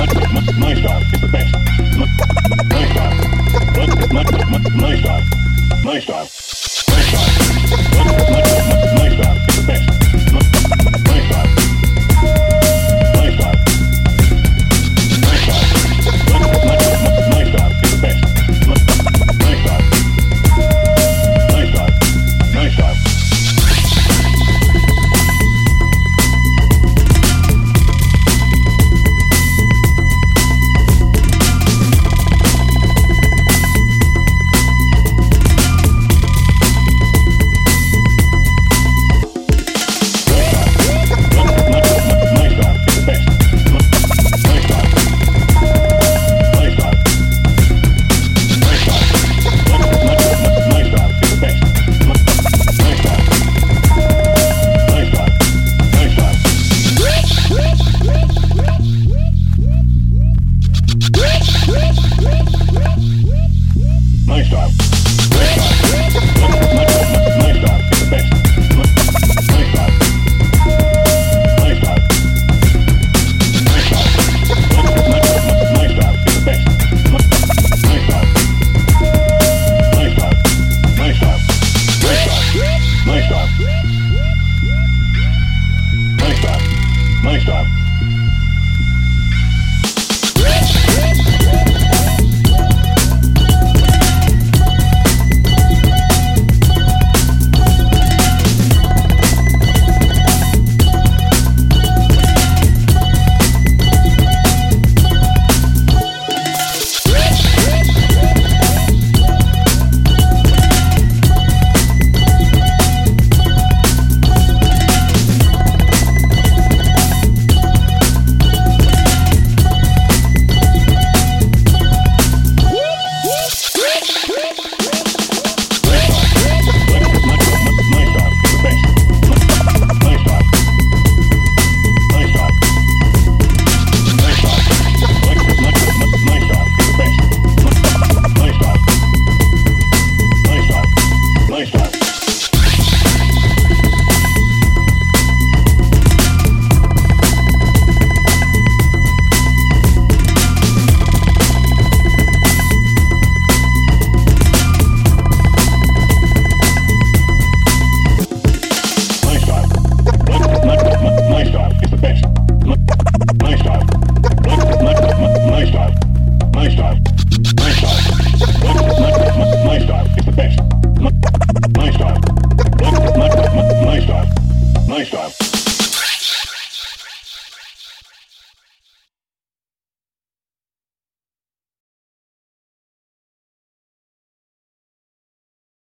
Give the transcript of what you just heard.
My, my, my is the best. My,